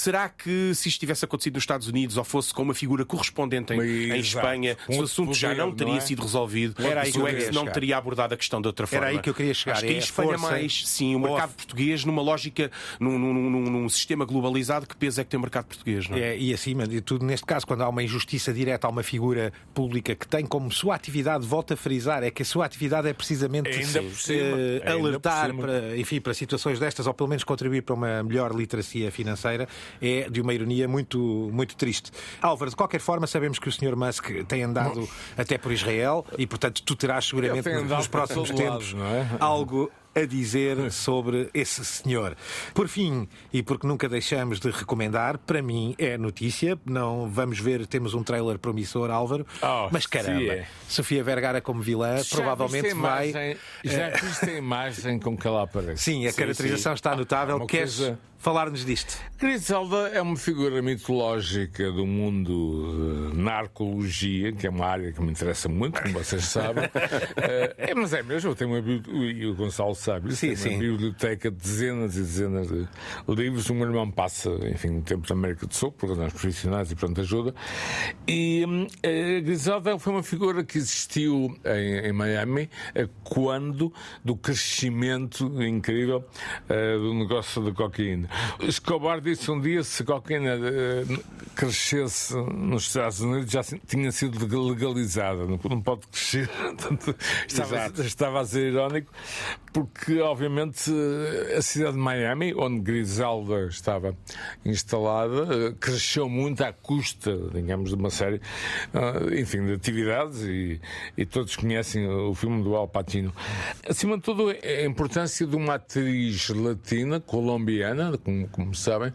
será que se isto tivesse acontecido nos Estados Unidos ou fosse com uma figura correspondente em, em Espanha, um o assunto poder, já não teria não é? sido resolvido, Era aí o ex não teria abordado a questão de outra forma.
Era aí que eu queria chegar.
Acho que
é
aí espalha mais, sim, o mercado português numa lógica, num, num, num, num, sistema globalizado, que peso é que tem o mercado português, não é?
é e acima de tudo, neste caso, quando há uma injustiça direta a uma figura pública que tem como sua atividade, volta a frisar, é que a sua atividade é precisamente
uh,
alertar para, enfim, para situações destas, ou pelo menos contribuir para uma melhor literacia financeira, é de uma ironia muito, muito triste. Álvaro, de qualquer forma, sabemos que o Sr. Musk tem andado até por Israel e, portanto, tu terás seguramente nos próximos tempos é? algo a dizer sobre esse senhor. Por fim, e porque nunca deixamos de recomendar, para mim é notícia. Não vamos ver, temos um trailer promissor, Álvaro. Oh, mas caramba, é. Sofia Vergara como vilã já provavelmente vai.
já viste a imagem com que ela aparece?
Sim, a sim, caracterização sim. está notável.
Ah, queres, coisa
falar-nos disto?
Griselda é uma figura mitológica do mundo de narcologia, que é uma área que me interessa muito, como vocês sabem. Eh, é, mas é mesmo, eu tenho uma e o Gonçalo sabe, sim, sim. uma biblioteca de dezenas e dezenas de livros. O meu irmão passa, enfim, no tempo da América do Sul, por razões profissionais e pronto ajuda. E hum, a Griselda foi uma figura que existiu em, em Miami eh, quando do crescimento incrível do negócio da cocaína. Escobar disse um dia se cocaína uh, crescesse nos Estados Unidos já tinha sido legalizada, não, pode crescer. estava, estava a ser irónico, porque obviamente a cidade de Miami, onde Griselda estava instalada, cresceu muito à custa, digamos, de uma série, enfim, de atividades e, e todos conhecem o filme do Al Pacino. Acima de tudo, a importância de uma atriz latina, colombiana, como, como sabem,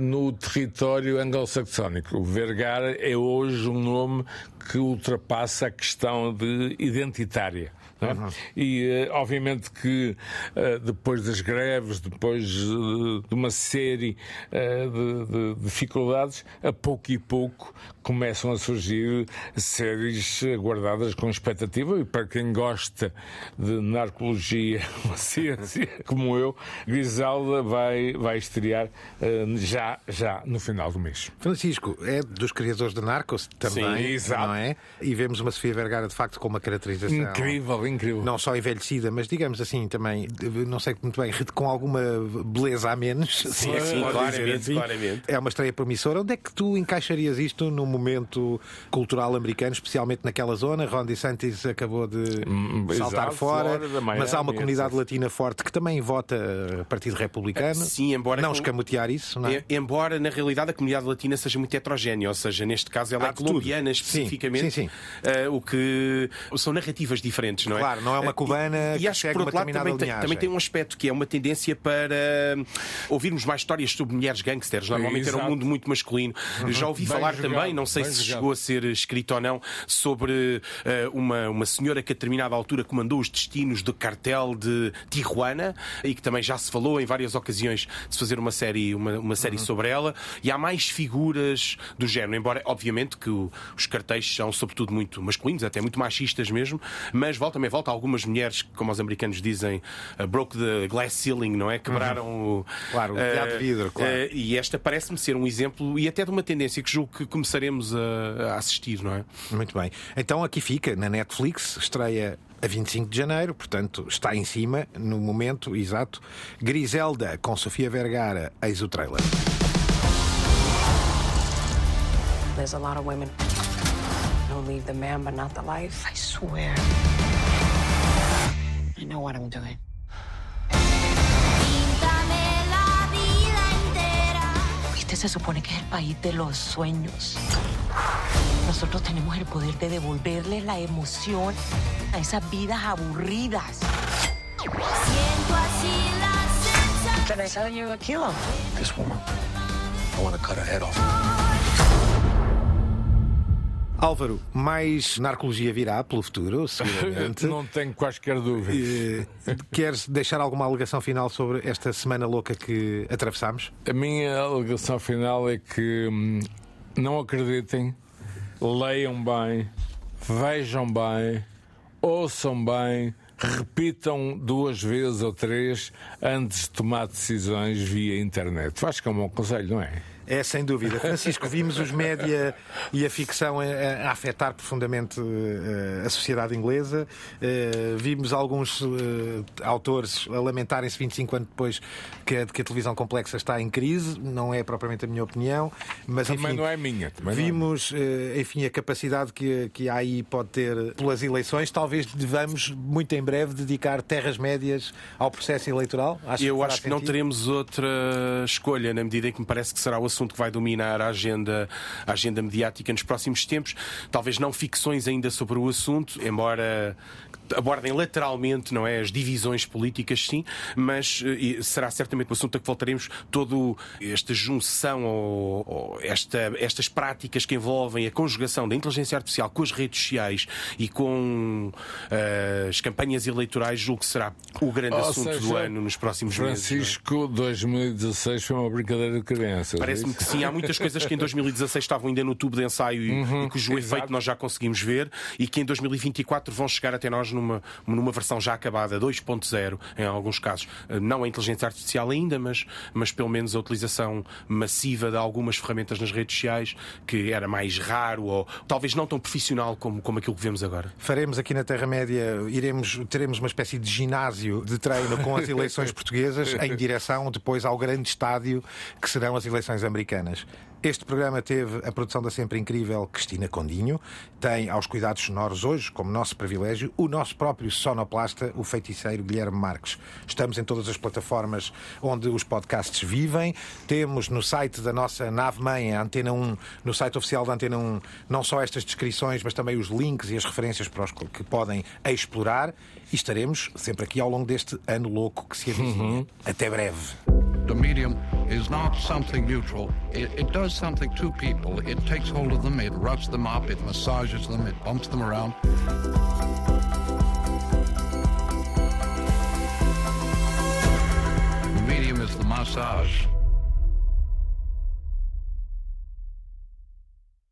no território anglo-saxónico. Vergara é hoje um nome que ultrapassa a questão de identitária. É? Uhum. E obviamente que depois das greves, depois de uma série de, de dificuldades, a pouco e pouco começam a surgir séries guardadas com expectativa e para quem gosta de narcologia, uma ciência como eu, Griselda vai, vai estrear já, já no final do mês.
Francisco, é dos criadores de Narcos também, Sim, exato. não é? E vemos uma Sofia Vergara de facto com uma caracterização
incrível, incrível.
Não só envelhecida, mas digamos assim também, não sei muito bem, com alguma beleza a menos.
Sim, sim, claramente, assim. claramente.
É uma estreia promissora. Onde é que tu encaixarias isto no momento cultural americano, especialmente naquela zona? Ron DeSantis acabou de hum, saltar exato, fora, Miami, mas há uma comunidade latina forte que também vota Partido Republicano.
Sim, embora
não escamotear isso, não é?
Embora na realidade a comunidade latina seja muito heterogénea, ou seja, neste caso ela há é colombiana especificamente, sim, sim, sim. Uh, o que são narrativas diferentes, não é?
Claro, não é uma cubana
e, e acho que por outro lado também tem, também tem, um aspecto que é uma tendência para ouvirmos mais histórias sobre mulheres gangsters. Normalmente era um mundo muito masculino. Uhum. Já ouvi bem falar jogado, também, não sei se jogado. chegou a ser escrito ou não, sobre uh, uma, uma senhora que a determinada altura comandou os destinos do cartel de Tijuana e que também já se falou em várias ocasiões de se fazer uma série, uma, uma série uhum. sobre ela. E há mais figuras do género, embora obviamente que o, os cartéis são sobretudo muito masculinos, até muito machistas mesmo, mas volta também volta algumas mulheres, como os americanos dizem, uh, broke the glass ceiling, não é? Quebraram uhum.
o. Claro, o uh, de vidro, claro. Uh,
e esta parece-me ser um exemplo e até de uma tendência que julgo que começaremos a, a assistir, não é?
Muito bem. Então aqui fica, na Netflix, estreia a 25 de janeiro, portanto está em cima, no momento exato. Griselda com Sofia Vergara, eis o trailer. There's a lot of women who leave the man but not the life. I swear. I know what I'm doing.
Este se supone que es el país de los sueños. Nosotros tenemos el poder de devolverle la emoción a esas vidas aburridas. Siento así la Can I tell you a kilo? This woman, I want to cut her head off.
Álvaro, mais narcologia virá pelo futuro, seguramente.
Não tenho quaisquer dúvidas.
Queres deixar alguma alegação final sobre esta semana louca que atravessamos?
A minha alegação final é que hum, não acreditem, leiam bem, vejam bem, ouçam bem, repitam duas vezes ou três antes de tomar decisões via internet. Acho que é um bom conselho, não é?
É, sem dúvida. Francisco, vimos os média e a ficção a, a afetar profundamente uh, a sociedade inglesa. Uh, vimos alguns uh, autores a lamentarem-se 25 anos depois que a, que a, televisão complexa está em crise. Não é propriamente a minha opinião, mas
também
enfim,
não é minha.
vimos,
é.
enfim, a capacidade que, que a AI pode ter pelas eleições. Talvez devamos, muito em breve, dedicar terras médias ao processo eleitoral.
Acho Eu que acho que sentido. não teremos outra escolha, na medida em que me parece que será o assunto assunto que vai dominar a agenda, a agenda mediática nos próximos tempos. Talvez não ficções ainda sobre o assunto, embora abordem lateralmente, não é, as divisões políticas, sim, mas uh, será certamente um assunto a que voltaremos todo esta junção ou, ou esta, estas práticas que envolvem a conjugação da inteligência artificial com as redes sociais e com uh, as campanhas eleitorais, julgo que será o grande assunto
seja,
do ano nos próximos meses.
Francisco, 2016 foi uma brincadeira de crianças.
Parece-me
é
que
isso?
sim, há muitas coisas que em 2016 estavam ainda no tubo de ensaio e,
Uhum,
e cujo efeito
exato.
nós já conseguimos ver e que em 2024 vão chegar até nós numa, numa versão já acabada, 2.0, em alguns casos. Eh, Não a inteligência artificial ainda, mas, mas pelo menos a utilização massiva de algumas ferramentas nas redes sociais que era mais raro ou talvez não tão profissional como, como aquilo que vemos agora.
Faremos aqui na Terra-média, iremos, teremos uma espécie de ginásio de treino com as eleições portuguesas em direção depois ao grande estádio que serão as eleições americanas. Este programa teve a produção da sempre incrível Cristina Condinho, tem aos cuidados sonoros hoje, como nosso privilégio, o nosso próprio sonoplasta, o feiticeiro Guilherme Marques. Estamos em todas as plataformas onde os podcasts vivem. Temos no site da nossa nave-mãe, a Antena 1, no site oficial da Antena 1, não só estas descrições, mas também os links e as referências para os que podem explorar. E estaremos sempre aqui ao longo deste ano louco que se avizinha. Até breve.
The medium is not something neutral. It, it does something to people. It takes hold of them, it rubs them up, it massages them, it bumps them around. The medium is the massage.